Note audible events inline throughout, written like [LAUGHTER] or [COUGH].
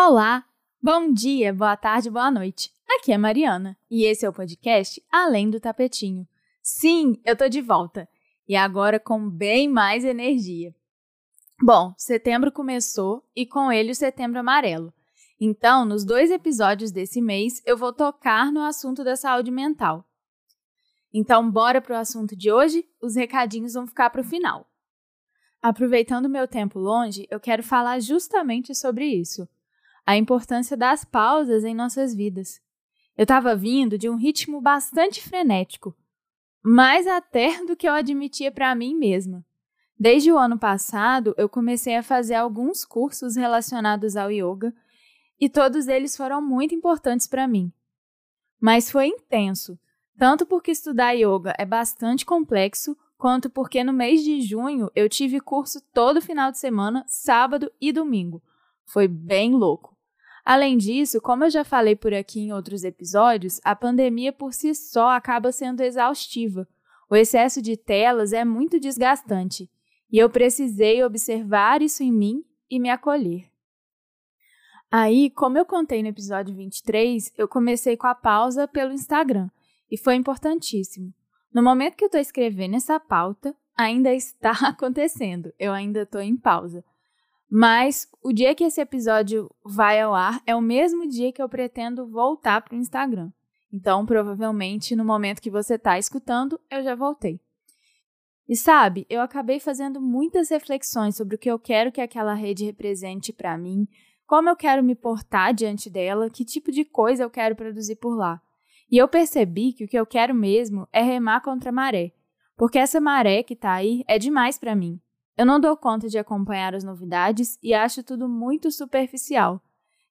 Olá, bom dia, boa tarde, boa noite. Aqui é Mariana e esse é o podcast Além do Tapetinho. Sim, eu tô de volta e agora com bem mais energia. Bom, setembro começou e com ele o setembro amarelo. Então, nos dois episódios desse mês, eu vou tocar no assunto da saúde mental. Então, bora pro assunto de hoje? Os recadinhos vão ficar para o final. Aproveitando meu tempo longe, eu quero falar justamente sobre isso a importância das pausas em nossas vidas. Eu estava vindo de um ritmo bastante frenético, mais até [LAUGHS] do que eu admitia para mim mesma. Desde o ano passado, eu comecei a fazer alguns cursos relacionados ao yoga e todos eles foram muito importantes para mim. Mas foi intenso, tanto porque estudar yoga é bastante complexo, quanto porque no mês de junho eu tive curso todo final de semana, sábado e domingo. Foi bem louco. Além disso, como eu já falei por aqui em outros episódios, a pandemia por si só acaba sendo exaustiva. O excesso de telas é muito desgastante e eu precisei observar isso em mim e me acolher. Aí, como eu contei no episódio 23, eu comecei com a pausa pelo Instagram e foi importantíssimo. No momento que eu estou escrevendo essa pauta, ainda [LAUGHS] está acontecendo, eu ainda estou em pausa. Mas o dia que esse episódio vai ao ar é o mesmo dia que eu pretendo voltar para o Instagram. Então, provavelmente, no momento que você está escutando, eu já voltei. E sabe, eu acabei fazendo muitas reflexões sobre o que eu quero que aquela rede represente para mim, como eu quero me portar diante dela, que tipo de coisa eu quero produzir por lá. E eu percebi que o que eu quero mesmo é remar contra a maré, porque essa maré que está aí é demais para mim. Eu não dou conta de acompanhar as novidades e acho tudo muito superficial.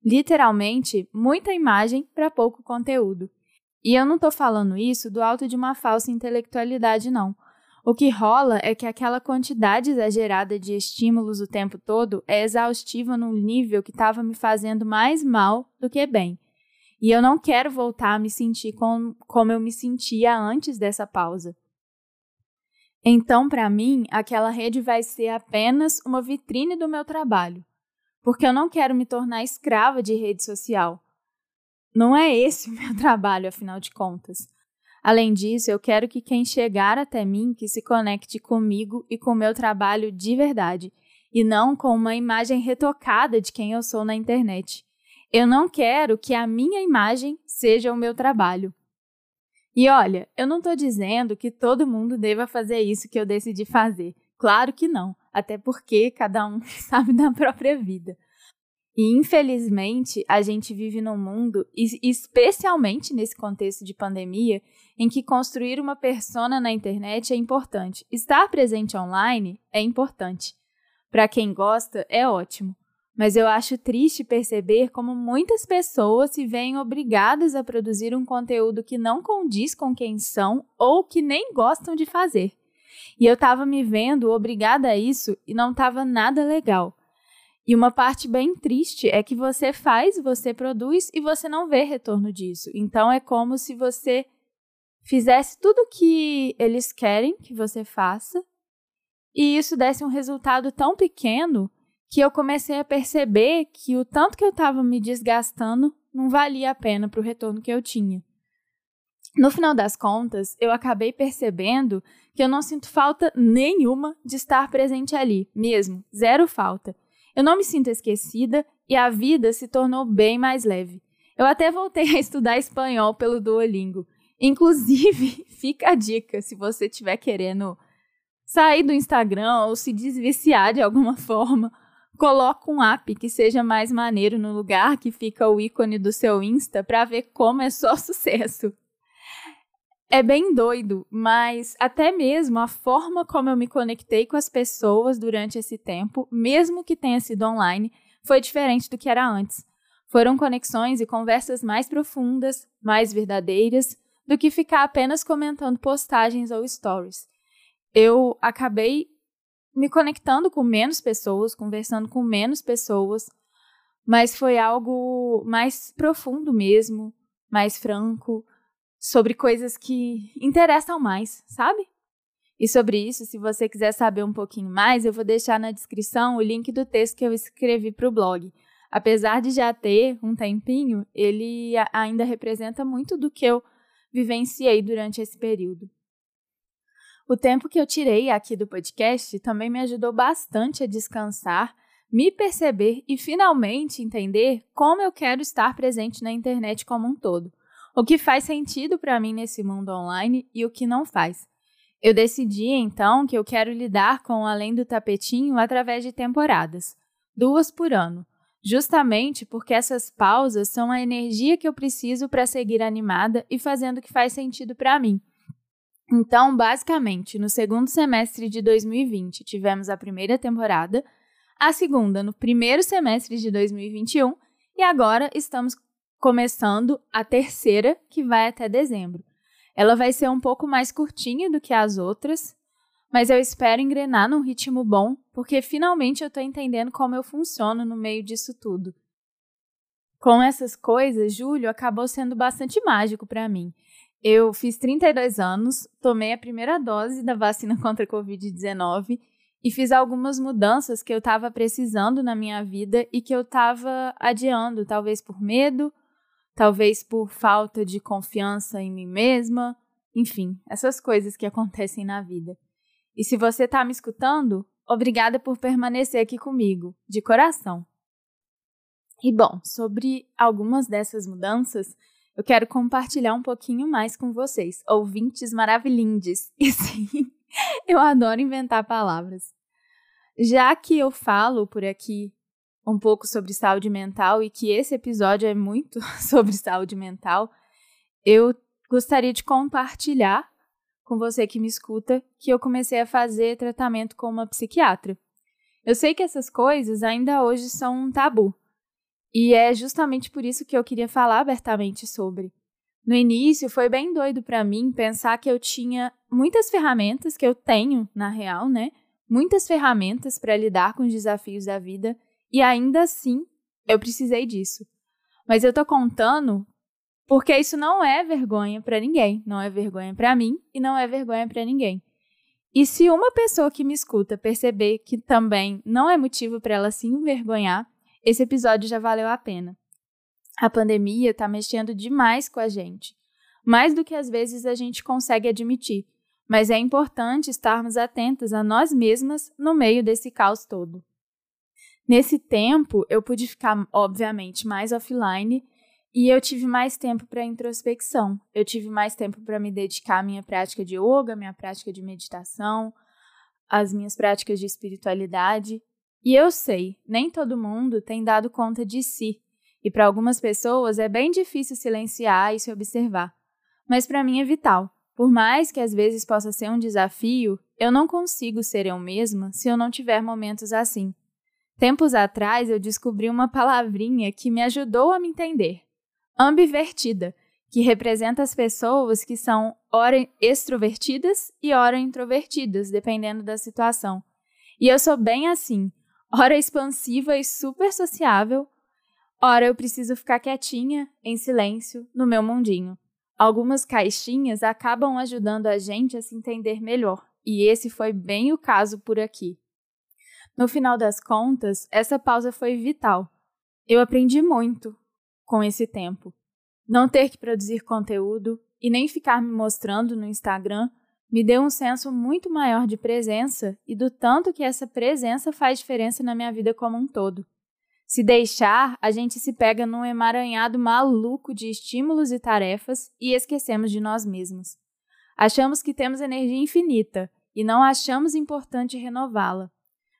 Literalmente, muita imagem para pouco conteúdo. E eu não estou falando isso do alto de uma falsa intelectualidade, não. O que rola é que aquela quantidade exagerada de estímulos o tempo todo é exaustiva num nível que estava me fazendo mais mal do que bem. E eu não quero voltar a me sentir com, como eu me sentia antes dessa pausa. Então, para mim, aquela rede vai ser apenas uma vitrine do meu trabalho, porque eu não quero me tornar escrava de rede social. Não é esse [LAUGHS] o meu trabalho, afinal de contas. Além disso, eu quero que quem chegar até mim que se conecte comigo e com o meu trabalho de verdade, e não com uma imagem retocada de quem eu sou na internet. Eu não quero que a minha imagem seja o meu trabalho. E olha, eu não estou dizendo que todo mundo deva fazer isso que eu decidi fazer. Claro que não, até porque cada um [LAUGHS] sabe da própria vida. E infelizmente, a gente vive num mundo, especialmente nesse contexto de pandemia, em que construir uma persona na internet é importante. Estar presente online é importante. Para quem gosta, é ótimo mas eu acho triste perceber como muitas pessoas se veem obrigadas a produzir um conteúdo que não condiz com quem são ou que nem gostam de fazer. E eu estava me vendo obrigada a isso e não estava nada legal. E uma parte bem triste é que você faz, você produz e você não vê retorno disso. Então é como se você fizesse tudo o que eles querem que você faça e isso desse um resultado tão pequeno que eu comecei a perceber que o tanto que eu estava me desgastando não valia a pena para o retorno que eu tinha. No final das contas, eu acabei percebendo que eu não sinto falta nenhuma de estar presente ali, mesmo, zero falta. Eu não me sinto esquecida e a vida se tornou bem mais leve. Eu até voltei [LAUGHS] a estudar espanhol pelo Duolingo. Inclusive, [LAUGHS] fica a dica se você estiver querendo sair do Instagram ou se desviciar de alguma [LAUGHS] forma coloca um app que seja mais maneiro no lugar que fica o ícone do seu Insta para ver como é só [LAUGHS] sucesso. É bem doido, mas até mesmo a forma como eu me conectei com as pessoas durante esse tempo, mesmo que tenha sido online, foi diferente do que era antes. Foram conexões e conversas mais profundas, mais verdadeiras, do que ficar apenas comentando postagens ou stories. Eu acabei me conectando com menos pessoas, conversando com menos pessoas, mas foi algo mais profundo mesmo, mais franco, sobre coisas que interessam mais, sabe? E sobre isso, se você quiser saber um pouquinho mais, eu vou deixar na descrição o link do texto que eu escrevi para o blog. apesar de já ter um tempinho, ele ainda representa muito do que eu vivenciei durante esse período. O tempo que eu tirei aqui do podcast também me ajudou bastante a descansar, me perceber e finalmente entender como eu quero estar presente na internet como um todo. O que faz sentido para mim nesse mundo online e o que não faz. Eu decidi então que eu quero lidar com Além do Tapetinho através de temporadas, duas por ano, justamente porque essas pausas são a energia que eu preciso para seguir animada e fazendo o que faz sentido para mim. Então, basicamente, no segundo semestre de 2020 tivemos a primeira temporada, a segunda no primeiro semestre de 2021 e agora estamos começando a terceira, que vai até dezembro. Ela vai ser um pouco mais curtinha do que as outras, mas eu espero engrenar num ritmo bom, porque finalmente eu estou entendendo como eu funciono no meio disso tudo. Com essas coisas, julho acabou sendo bastante mágico para mim. Eu fiz 32 anos, tomei a primeira dose da vacina [LAUGHS] contra a Covid-19 e fiz algumas mudanças que eu estava precisando na minha vida e que eu estava adiando, talvez por medo, talvez por falta de confiança em mim mesma, enfim, essas coisas que acontecem na vida. E se você está me escutando, obrigada por permanecer aqui comigo, de coração. E bom, sobre algumas dessas mudanças, eu quero compartilhar um pouquinho mais com vocês, ouvintes maravilhindes. [LAUGHS] E sim, eu adoro inventar palavras. Já que eu falo por aqui um pouco sobre saúde mental e que esse episódio é muito [LAUGHS] sobre saúde mental, eu gostaria de compartilhar com você que me escuta que eu comecei a fazer tratamento com uma psiquiatra. Eu sei que essas coisas ainda hoje são um tabu, e é justamente por isso que eu queria falar abertamente sobre. No início foi bem doido para mim pensar que eu tinha muitas ferramentas que eu tenho, na real, né? Muitas ferramentas para lidar com os desafios da vida e ainda assim eu precisei disso. Mas eu tô contando porque isso não é vergonha para ninguém, não é vergonha para mim e não é vergonha para ninguém. E se uma pessoa que me escuta perceber que também não é motivo para ela se envergonhar, esse episódio já valeu a pena. A pandemia está mexendo demais com a gente, mais do que às vezes a gente consegue admitir, mas é importante estarmos atentas a nós mesmas no meio desse caos todo. Nesse tempo, eu pude ficar, obviamente, mais offline e eu tive mais tempo para introspecção. Eu tive mais tempo para me dedicar à minha prática de yoga, minha prática de meditação, às minhas práticas de espiritualidade e eu sei, nem todo mundo tem dado conta de si, e para algumas pessoas é bem difícil silenciar e se observar. Mas para mim é vital. Por mais que às vezes possa ser um desafio, eu não consigo ser eu mesma se eu não tiver momentos assim. Tempos atrás eu descobri uma palavrinha que me ajudou a me entender: ambivertida, que representa as pessoas que são ora extrovertidas e ora introvertidas, dependendo da situação. E eu sou bem assim ora expansiva e super sociável, ora eu preciso ficar quietinha, em silêncio, no meu mundinho. Algumas caixinhas acabam ajudando a gente a se entender melhor, e esse foi bem o caso por aqui. No final das contas, essa pausa foi vital. Eu aprendi muito com esse tempo. Não ter que produzir conteúdo e nem ficar me mostrando no Instagram me deu um senso muito maior de presença e do tanto que essa presença faz diferença na minha vida como um todo. Se deixar, a gente se pega num emaranhado maluco de estímulos e tarefas e esquecemos de nós mesmos. Achamos que temos energia infinita e não achamos importante renová-la.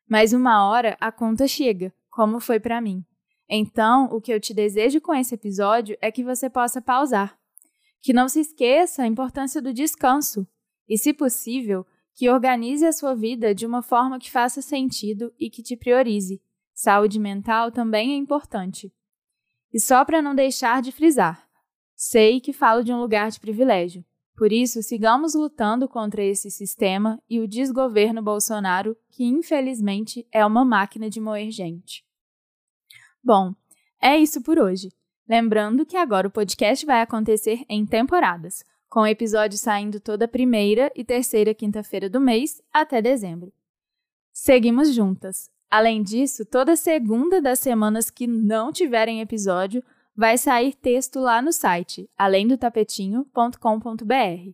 Mas uma hora a conta chega, como foi para mim. Então, o que eu te desejo com esse episódio é que você possa pausar. Que não se esqueça a importância do descanso, e, se possível, que organize a sua vida de uma forma que faça sentido e que te priorize. Saúde mental também é importante. E só para não deixar de frisar, sei que falo de um lugar de privilégio. Por isso, sigamos lutando contra esse sistema e o desgoverno Bolsonaro, que infelizmente é uma máquina de moer gente. Bom, é isso por hoje. Lembrando que agora o podcast vai acontecer em temporadas com episódios saindo toda primeira e terceira quinta-feira do mês até dezembro. Seguimos juntas. Além disso, toda segunda das semanas que não tiverem episódio, vai sair texto lá no site alemdotapetinho.com.br.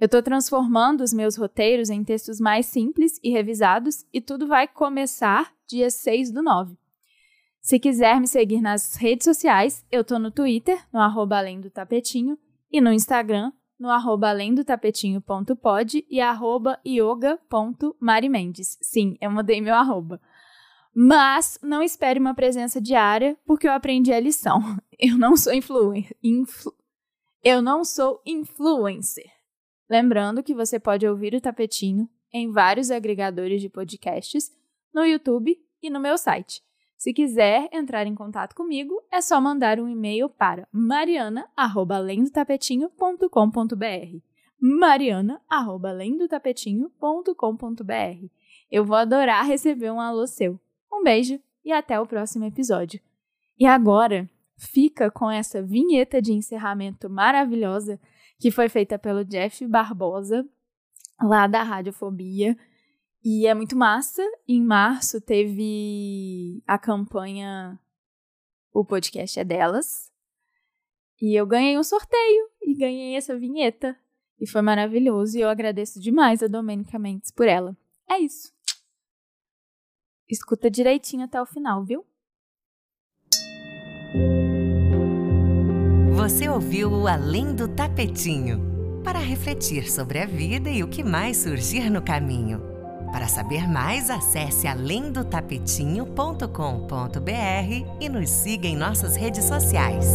Eu estou transformando os meus roteiros em textos mais simples e revisados e tudo vai começar dia 6 do 9. Se quiser me seguir nas redes sociais, eu estou no Twitter, no arroba além do tapetinho, e no Instagram, no arroba além do tapetinho.pod e arroba yoga.marimendes. Sim, eu mudei meu arroba. Mas não espere uma presença diária, porque eu aprendi a lição. [LAUGHS] Eu não sou influencer. Influ, eu não sou influencer. Lembrando que você pode ouvir o Tapetinho em vários agregadores de podcasts, no YouTube e no meu site. Se quiser entrar em contato comigo, é só mandar um e-mail para mariana@lendotapetinho.com.br. mariana@lendotapetinho.com.br. Eu vou adorar receber um alô seu. Um beijo e até o próximo episódio. E agora, fica com essa vinheta de encerramento maravilhosa que foi feita pelo Jeff Barbosa, lá da Radiofobia. E é muito massa. Em março teve a campanha O Podcast é Delas. E eu ganhei um sorteio e ganhei essa vinheta. E foi maravilhoso e eu agradeço demais a Domênica Mendes por ela. É isso. Escuta direitinho até o final, viu? Você ouviu o Além do Tapetinho para refletir sobre a vida e o que mais surgir no caminho. Para saber mais, acesse alendotapetinho.com.br e nos siga em nossas redes sociais.